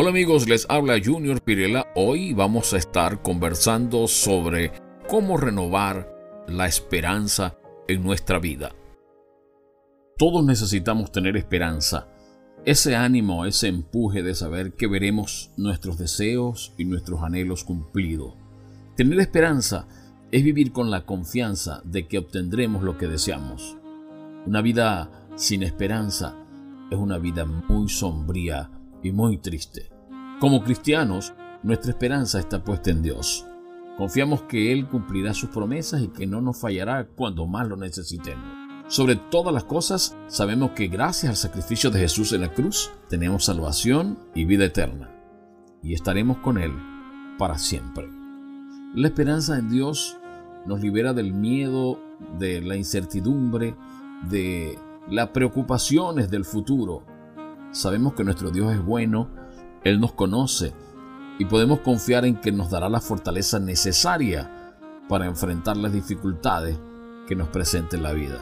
Hola amigos, les habla Junior Pirela. Hoy vamos a estar conversando sobre cómo renovar la esperanza en nuestra vida. Todos necesitamos tener esperanza, ese ánimo, ese empuje de saber que veremos nuestros deseos y nuestros anhelos cumplidos. Tener esperanza es vivir con la confianza de que obtendremos lo que deseamos. Una vida sin esperanza es una vida muy sombría y muy triste. Como cristianos, nuestra esperanza está puesta en Dios. Confiamos que Él cumplirá sus promesas y que no nos fallará cuando más lo necesitemos. Sobre todas las cosas, sabemos que gracias al sacrificio de Jesús en la cruz, tenemos salvación y vida eterna. Y estaremos con Él para siempre. La esperanza en Dios nos libera del miedo, de la incertidumbre, de las preocupaciones del futuro Sabemos que nuestro Dios es bueno, Él nos conoce y podemos confiar en que nos dará la fortaleza necesaria para enfrentar las dificultades que nos presente la vida.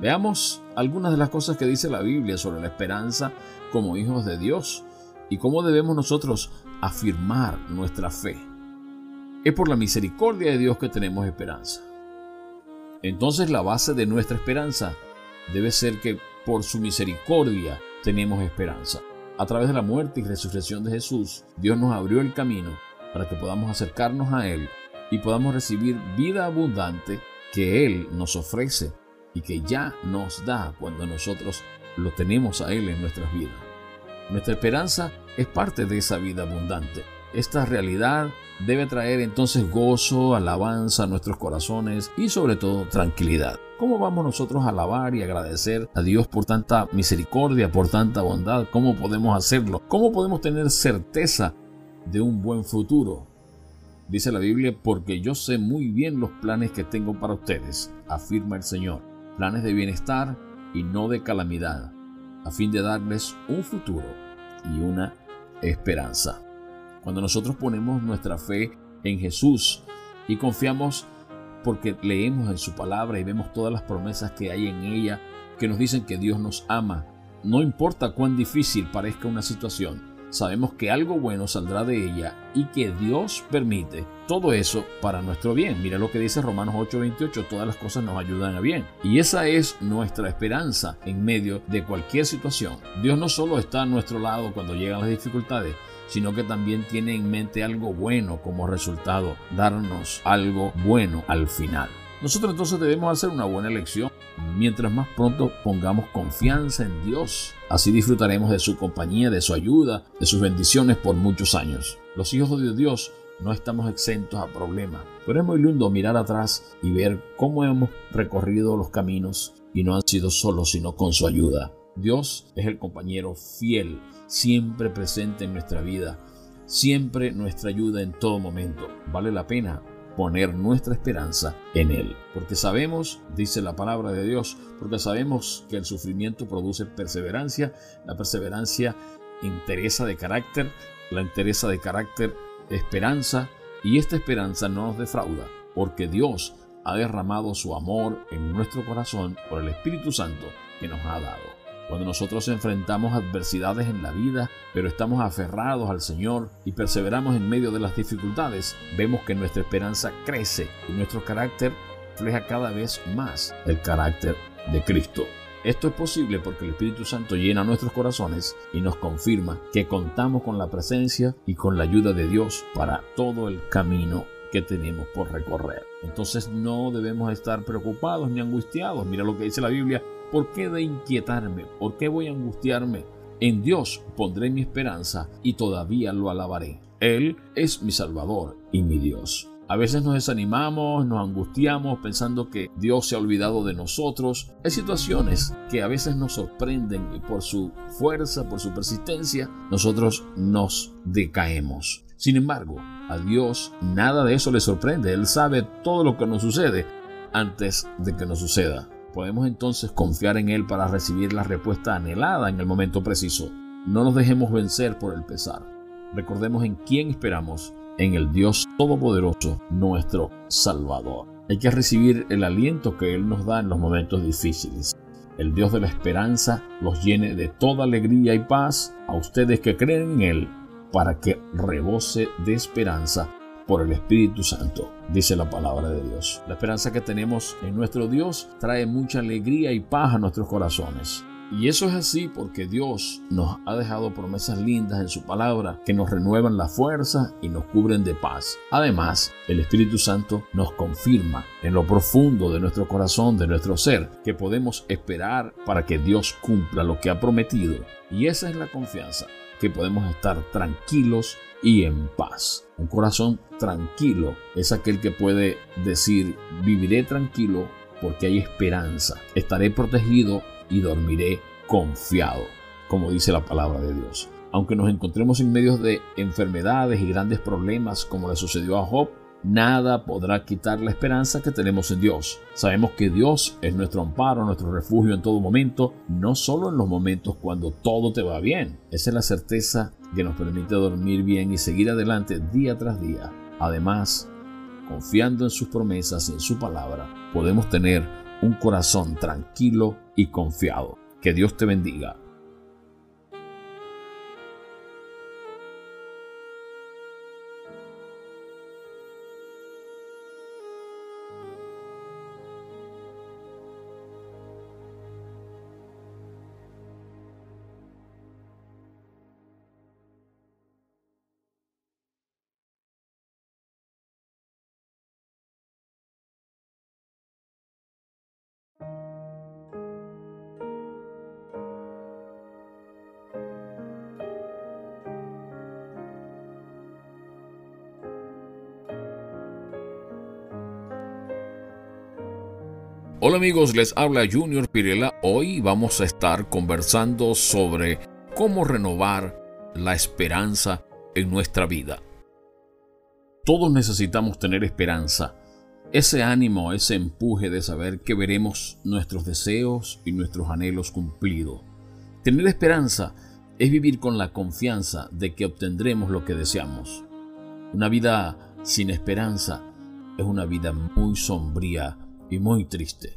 Veamos algunas de las cosas que dice la Biblia sobre la esperanza como hijos de Dios y cómo debemos nosotros afirmar nuestra fe. Es por la misericordia de Dios que tenemos esperanza. Entonces la base de nuestra esperanza debe ser que por su misericordia tenemos esperanza. A través de la muerte y resurrección de Jesús, Dios nos abrió el camino para que podamos acercarnos a Él y podamos recibir vida abundante que Él nos ofrece y que ya nos da cuando nosotros lo tenemos a Él en nuestras vidas. Nuestra esperanza es parte de esa vida abundante. Esta realidad debe traer entonces gozo, alabanza a nuestros corazones y sobre todo tranquilidad. ¿Cómo vamos nosotros a alabar y agradecer a Dios por tanta misericordia, por tanta bondad? ¿Cómo podemos hacerlo? ¿Cómo podemos tener certeza de un buen futuro? Dice la Biblia, porque yo sé muy bien los planes que tengo para ustedes, afirma el Señor, planes de bienestar y no de calamidad, a fin de darles un futuro y una esperanza. Cuando nosotros ponemos nuestra fe en Jesús y confiamos porque leemos en su palabra y vemos todas las promesas que hay en ella que nos dicen que Dios nos ama, no importa cuán difícil parezca una situación, sabemos que algo bueno saldrá de ella y que Dios permite todo eso para nuestro bien. Mira lo que dice Romanos 8:28, todas las cosas nos ayudan a bien. Y esa es nuestra esperanza en medio de cualquier situación. Dios no solo está a nuestro lado cuando llegan las dificultades, sino que también tiene en mente algo bueno como resultado, darnos algo bueno al final. Nosotros entonces debemos hacer una buena elección. Mientras más pronto pongamos confianza en Dios, así disfrutaremos de su compañía, de su ayuda, de sus bendiciones por muchos años. Los hijos de Dios no estamos exentos a problemas, pero es muy lindo mirar atrás y ver cómo hemos recorrido los caminos y no han sido solos, sino con su ayuda. Dios es el compañero fiel, siempre presente en nuestra vida, siempre nuestra ayuda en todo momento. Vale la pena poner nuestra esperanza en Él. Porque sabemos, dice la palabra de Dios, porque sabemos que el sufrimiento produce perseverancia, la perseverancia interesa de carácter, la interesa de carácter esperanza, y esta esperanza no nos defrauda, porque Dios ha derramado su amor en nuestro corazón por el Espíritu Santo que nos ha dado. Cuando nosotros enfrentamos adversidades en la vida, pero estamos aferrados al Señor y perseveramos en medio de las dificultades, vemos que nuestra esperanza crece y nuestro carácter refleja cada vez más el carácter de Cristo. Esto es posible porque el Espíritu Santo llena nuestros corazones y nos confirma que contamos con la presencia y con la ayuda de Dios para todo el camino que tenemos por recorrer. Entonces no debemos estar preocupados ni angustiados. Mira lo que dice la Biblia ¿Por qué de inquietarme? ¿Por qué voy a angustiarme? En Dios pondré mi esperanza y todavía lo alabaré. Él es mi Salvador y mi Dios. A veces nos desanimamos, nos angustiamos pensando que Dios se ha olvidado de nosotros. Hay situaciones que a veces nos sorprenden y por su fuerza, por su persistencia, nosotros nos decaemos. Sin embargo, a Dios nada de eso le sorprende. Él sabe todo lo que nos sucede antes de que nos suceda. Podemos entonces confiar en Él para recibir la respuesta anhelada en el momento preciso. No nos dejemos vencer por el pesar. Recordemos en quién esperamos, en el Dios Todopoderoso, nuestro Salvador. Hay que recibir el aliento que Él nos da en los momentos difíciles. el Dios de la esperanza los llene de toda alegría y paz a ustedes que creen en Él, para que rebose de esperanza por el Espíritu Santo, dice la palabra de Dios. La esperanza que tenemos en nuestro Dios trae mucha alegría y paz a nuestros corazones. Y eso es así porque Dios nos ha dejado promesas lindas en su palabra que nos renuevan la fuerza y nos cubren de paz. Además, el Espíritu Santo nos confirma en lo profundo de nuestro corazón, de nuestro ser, que podemos esperar para que Dios cumpla lo que ha prometido. Y esa es la confianza, que podemos estar tranquilos y en paz. Un corazón tranquilo es aquel que puede decir, viviré tranquilo porque hay esperanza, estaré protegido y dormiré confiado, como dice la palabra de Dios. Aunque nos encontremos en medio de enfermedades y grandes problemas como le sucedió a Job, nada podrá quitar la esperanza que tenemos en Dios. Sabemos que Dios es nuestro amparo, nuestro refugio en todo momento, no solo en los momentos cuando todo te va bien. Esa es la certeza que nos permite dormir bien y seguir adelante día tras día. Además, confiando en sus promesas y en su palabra, podemos tener un corazón tranquilo y confiado. Que Dios te bendiga. Hola amigos, les habla Junior Pirela. Hoy vamos a estar conversando sobre cómo renovar la esperanza en nuestra vida. Todos necesitamos tener esperanza, ese ánimo, ese empuje de saber que veremos nuestros deseos y nuestros anhelos cumplidos. Tener esperanza es vivir con la confianza de que obtendremos lo que deseamos. Una vida sin esperanza es una vida muy sombría y muy triste.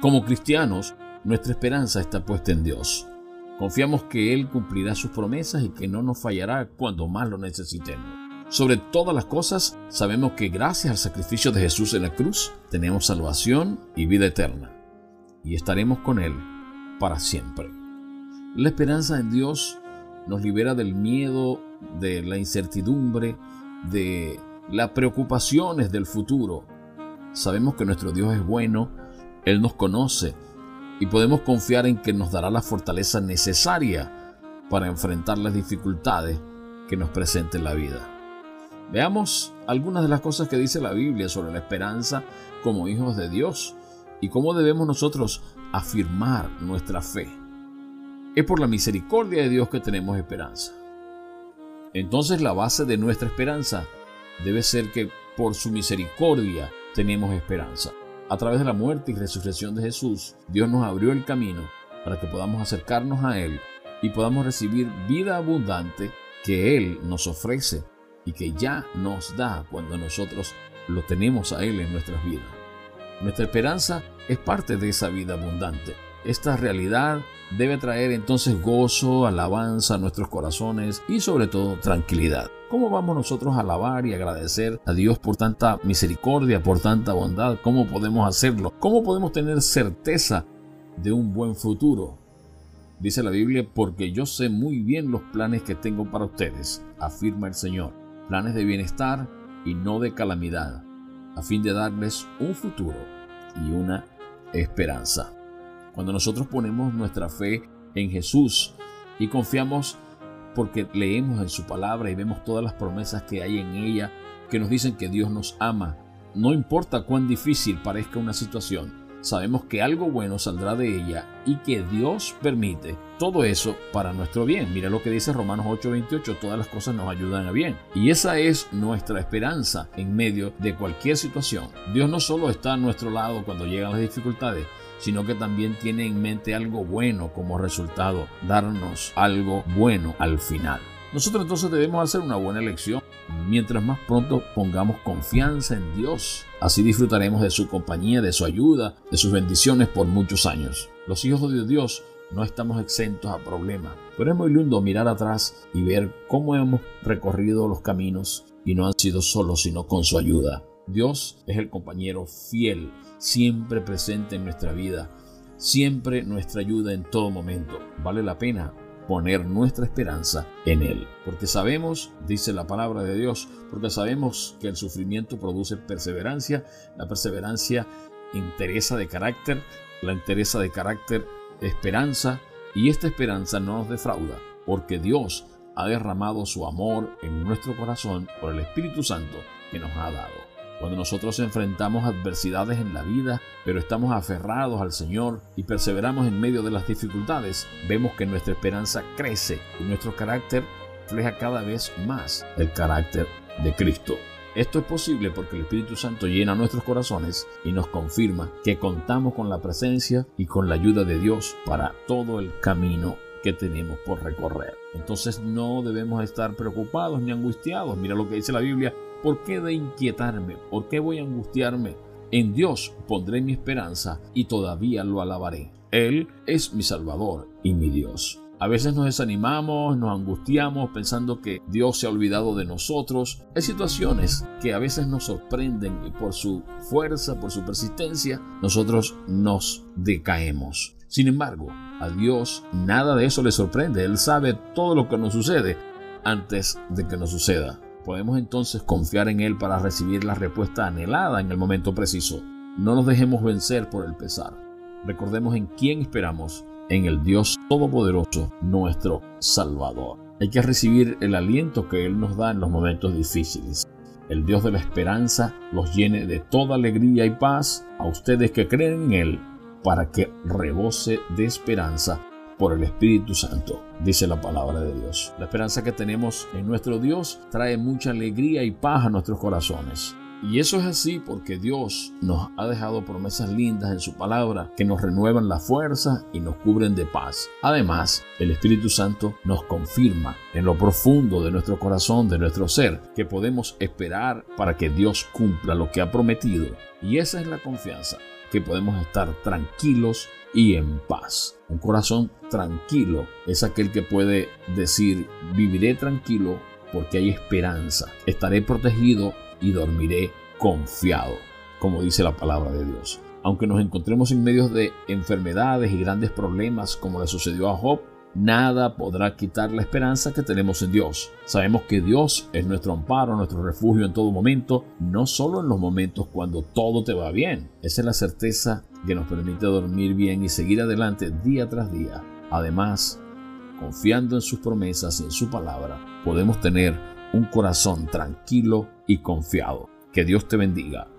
Como cristianos, nuestra esperanza está puesta en Dios. Confiamos que Él cumplirá sus promesas y que no nos fallará cuando más lo necesitemos. Sobre todas las cosas, sabemos que gracias al sacrificio de Jesús en la cruz, tenemos salvación y vida eterna. Y estaremos con Él para siempre. La esperanza en Dios nos libera del miedo, de la incertidumbre, de las preocupaciones del futuro Sabemos que nuestro Dios es bueno, Él nos conoce y podemos confiar en que nos dará la fortaleza necesaria para enfrentar las dificultades que nos presente la vida. Veamos algunas de las cosas que dice la Biblia sobre la esperanza como hijos de Dios y cómo debemos nosotros afirmar nuestra fe. Es por la misericordia de Dios que tenemos esperanza. Entonces la base de nuestra esperanza debe ser que por su misericordia tenemos esperanza. A través de la muerte y resurrección de Jesús, Dios nos abrió el camino para que podamos acercarnos a Él y podamos recibir vida abundante que Él nos ofrece y que ya nos da cuando nosotros lo tenemos a Él en nuestras vidas. Nuestra esperanza es parte de esa vida abundante. Esta realidad debe traer entonces gozo, alabanza a nuestros corazones y sobre todo tranquilidad. ¿Cómo vamos nosotros a alabar y agradecer a Dios por tanta misericordia, por tanta bondad? ¿Cómo podemos hacerlo? ¿Cómo podemos tener certeza de un buen futuro? Dice la Biblia, porque yo sé muy bien los planes que tengo para ustedes, afirma el Señor, planes de bienestar y no de calamidad, a fin de darles un futuro y una esperanza. Cuando nosotros ponemos nuestra fe en Jesús y confiamos porque leemos en su palabra y vemos todas las promesas que hay en ella que nos dicen que Dios nos ama, no importa cuán difícil parezca una situación, sabemos que algo bueno saldrá de ella y que Dios permite todo eso para nuestro bien. Mira lo que dice Romanos 8:28, todas las cosas nos ayudan a bien. Y esa es nuestra esperanza en medio de cualquier situación. Dios no solo está a nuestro lado cuando llegan las dificultades, sino que también tiene en mente algo bueno como resultado, darnos algo bueno al final. Nosotros entonces debemos hacer una buena elección. Mientras más pronto pongamos confianza en Dios, así disfrutaremos de su compañía, de su ayuda, de sus bendiciones por muchos años. Los hijos de Dios no estamos exentos a problemas, pero es muy lindo mirar atrás y ver cómo hemos recorrido los caminos y no han sido solos, sino con su ayuda. Dios es el compañero fiel, siempre presente en nuestra vida, siempre nuestra ayuda en todo momento. Vale la pena poner nuestra esperanza en Él. Porque sabemos, dice la palabra de Dios, porque sabemos que el sufrimiento produce perseverancia, la perseverancia interesa de carácter, la interesa de carácter esperanza, y esta esperanza no nos defrauda, porque Dios ha derramado su amor en nuestro corazón por el Espíritu Santo que nos ha dado. Cuando nosotros enfrentamos adversidades en la vida, pero estamos aferrados al Señor y perseveramos en medio de las dificultades, vemos que nuestra esperanza crece y nuestro carácter refleja cada vez más el carácter de Cristo. Esto es posible porque el Espíritu Santo llena nuestros corazones y nos confirma que contamos con la presencia y con la ayuda de Dios para todo el camino que tenemos por recorrer. Entonces no debemos estar preocupados ni angustiados. Mira lo que dice la Biblia ¿Por qué de inquietarme? ¿Por qué voy a angustiarme? En Dios pondré mi esperanza y todavía lo alabaré. Él es mi Salvador y mi Dios. A veces nos desanimamos, nos angustiamos pensando que Dios se ha olvidado de nosotros. Hay situaciones que a veces nos sorprenden y por su fuerza, por su persistencia, nosotros nos decaemos. Sin embargo, a Dios nada de eso le sorprende. Él sabe todo lo que nos sucede antes de que nos suceda. Podemos entonces confiar en Él para recibir la respuesta anhelada en el momento preciso. No nos dejemos vencer por el pesar. Recordemos en quién esperamos, en el Dios Todopoderoso, nuestro Salvador. Hay que recibir el aliento que Él nos da en los momentos difíciles. El Dios de la esperanza los llene de toda alegría y paz a ustedes que creen en Él, para que rebose de esperanza por el Espíritu Santo, dice la palabra de Dios. La esperanza que tenemos en nuestro Dios trae mucha alegría y paz a nuestros corazones. Y eso es así porque Dios nos ha dejado promesas lindas en su palabra que nos renuevan la fuerza y nos cubren de paz. Además, el Espíritu Santo nos confirma en lo profundo de nuestro corazón, de nuestro ser, que podemos esperar para que Dios cumpla lo que ha prometido. Y esa es la confianza, que podemos estar tranquilos y en paz. Un corazón tranquilo es aquel que puede decir, viviré tranquilo porque hay esperanza, estaré protegido y dormiré confiado, como dice la palabra de Dios. Aunque nos encontremos en medio de enfermedades y grandes problemas como le sucedió a Job, Nada podrá quitar la esperanza que tenemos en Dios. Sabemos que Dios es nuestro amparo, nuestro refugio en todo momento, no solo en los momentos cuando todo te va bien. Esa es la certeza que nos permite dormir bien y seguir adelante día tras día. Además, confiando en sus promesas y en su palabra, podemos tener un corazón tranquilo y confiado. Que Dios te bendiga.